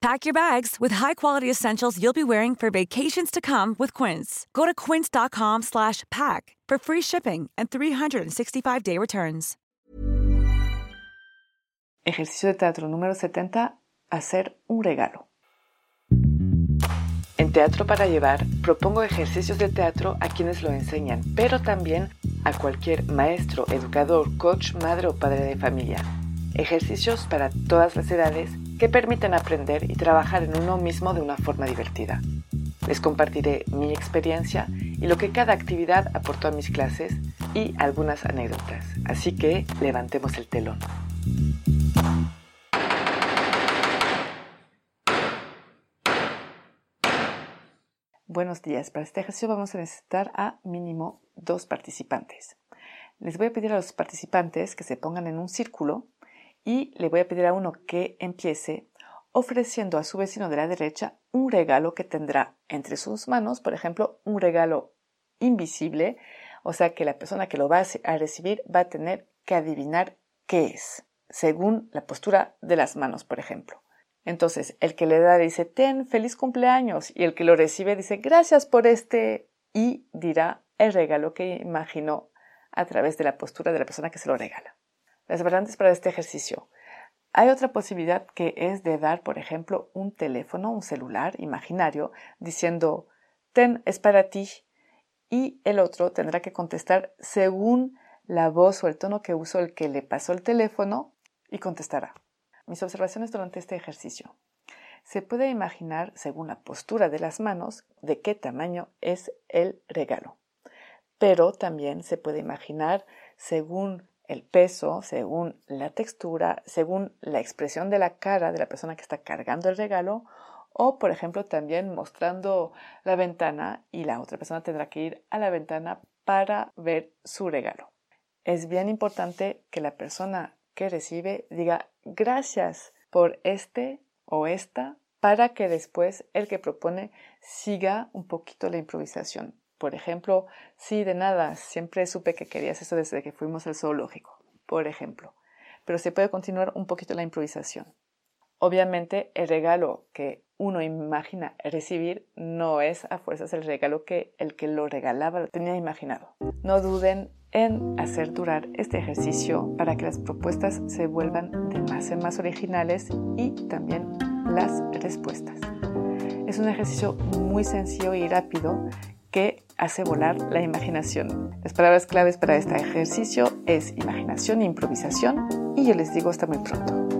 Pack your bags with high-quality essentials you'll be wearing for vacations to come with Quince. Go to quince.com/pack for free shipping and 365-day returns. Ejercicio de teatro número 70, hacer un regalo. En Teatro para Llevar propongo ejercicios de teatro a quienes lo enseñan, pero también a cualquier maestro, educador, coach, madre o padre de familia. Ejercicios para todas las edades que permiten aprender y trabajar en uno mismo de una forma divertida. Les compartiré mi experiencia y lo que cada actividad aportó a mis clases y algunas anécdotas. Así que levantemos el telón. Buenos días. Para este ejercicio vamos a necesitar a mínimo dos participantes. Les voy a pedir a los participantes que se pongan en un círculo y le voy a pedir a uno que empiece ofreciendo a su vecino de la derecha un regalo que tendrá entre sus manos, por ejemplo, un regalo invisible, o sea que la persona que lo va a recibir va a tener que adivinar qué es, según la postura de las manos, por ejemplo. Entonces, el que le da dice, ten, feliz cumpleaños, y el que lo recibe dice, gracias por este, y dirá el regalo que imaginó a través de la postura de la persona que se lo regala. Las variantes para este ejercicio. Hay otra posibilidad que es de dar, por ejemplo, un teléfono, un celular imaginario, diciendo, ten, es para ti, y el otro tendrá que contestar según la voz o el tono que usó el que le pasó el teléfono y contestará. Mis observaciones durante este ejercicio. Se puede imaginar, según la postura de las manos, de qué tamaño es el regalo. Pero también se puede imaginar, según el peso, según la textura, según la expresión de la cara de la persona que está cargando el regalo, o por ejemplo también mostrando la ventana y la otra persona tendrá que ir a la ventana para ver su regalo. Es bien importante que la persona que recibe diga gracias por este o esta para que después el que propone siga un poquito la improvisación. Por ejemplo, sí, de nada, siempre supe que querías eso desde que fuimos al zoológico, por ejemplo. Pero se puede continuar un poquito la improvisación. Obviamente, el regalo que uno imagina recibir no es a fuerzas el regalo que el que lo regalaba tenía imaginado. No duden en hacer durar este ejercicio para que las propuestas se vuelvan de más en más originales y también las respuestas. Es un ejercicio muy sencillo y rápido que hace volar la imaginación. Las palabras claves para este ejercicio es imaginación e improvisación y yo les digo hasta muy pronto.